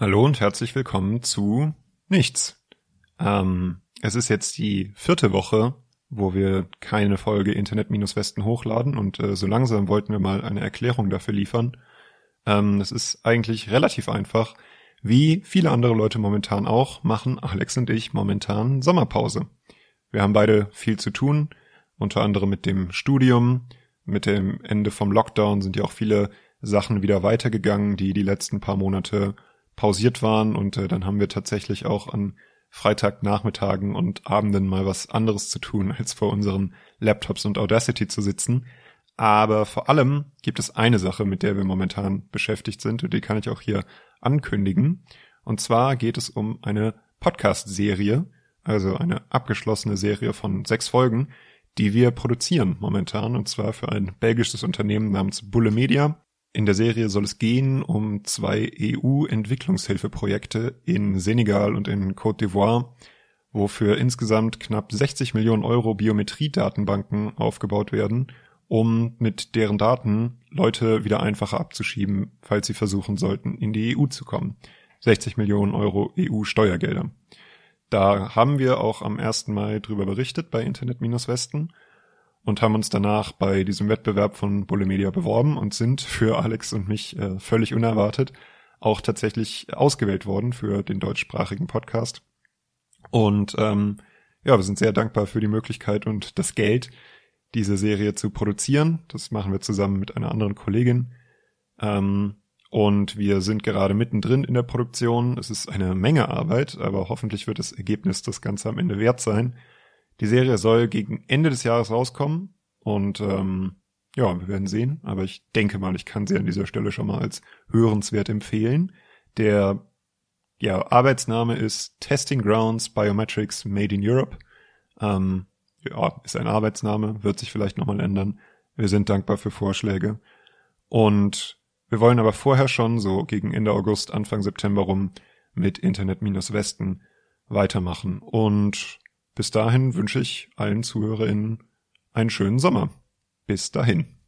Hallo und herzlich willkommen zu Nichts. Ähm, es ist jetzt die vierte Woche, wo wir keine Folge Internet-Westen hochladen und äh, so langsam wollten wir mal eine Erklärung dafür liefern. Ähm, es ist eigentlich relativ einfach. Wie viele andere Leute momentan auch, machen Alex und ich momentan Sommerpause. Wir haben beide viel zu tun, unter anderem mit dem Studium. Mit dem Ende vom Lockdown sind ja auch viele Sachen wieder weitergegangen, die die letzten paar Monate pausiert waren und äh, dann haben wir tatsächlich auch an Freitagnachmittagen und Abenden mal was anderes zu tun, als vor unseren Laptops und Audacity zu sitzen. Aber vor allem gibt es eine Sache, mit der wir momentan beschäftigt sind und die kann ich auch hier ankündigen. Und zwar geht es um eine Podcast-Serie, also eine abgeschlossene Serie von sechs Folgen, die wir produzieren momentan und zwar für ein belgisches Unternehmen namens Bulle Media. In der Serie soll es gehen um zwei EU-Entwicklungshilfeprojekte in Senegal und in Côte d'Ivoire, wofür insgesamt knapp 60 Millionen Euro Biometriedatenbanken aufgebaut werden, um mit deren Daten Leute wieder einfacher abzuschieben, falls sie versuchen sollten, in die EU zu kommen. 60 Millionen Euro EU-Steuergelder. Da haben wir auch am 1. Mai drüber berichtet bei Internet-Westen und haben uns danach bei diesem Wettbewerb von Bulle Media beworben und sind für Alex und mich äh, völlig unerwartet auch tatsächlich ausgewählt worden für den deutschsprachigen Podcast. Und ähm, ja, wir sind sehr dankbar für die Möglichkeit und das Geld, diese Serie zu produzieren. Das machen wir zusammen mit einer anderen Kollegin. Ähm, und wir sind gerade mittendrin in der Produktion. Es ist eine Menge Arbeit, aber hoffentlich wird das Ergebnis das Ganze am Ende wert sein. Die Serie soll gegen Ende des Jahres rauskommen und ähm, ja, wir werden sehen. Aber ich denke mal, ich kann sie an dieser Stelle schon mal als hörenswert empfehlen. Der ja, Arbeitsname ist Testing Grounds Biometrics Made in Europe. Ähm, ja, ist ein Arbeitsname, wird sich vielleicht nochmal ändern. Wir sind dankbar für Vorschläge. Und wir wollen aber vorher schon, so gegen Ende August, Anfang September rum, mit Internet-Westen weitermachen. Und bis dahin wünsche ich allen ZuhörerInnen einen schönen Sommer. Bis dahin.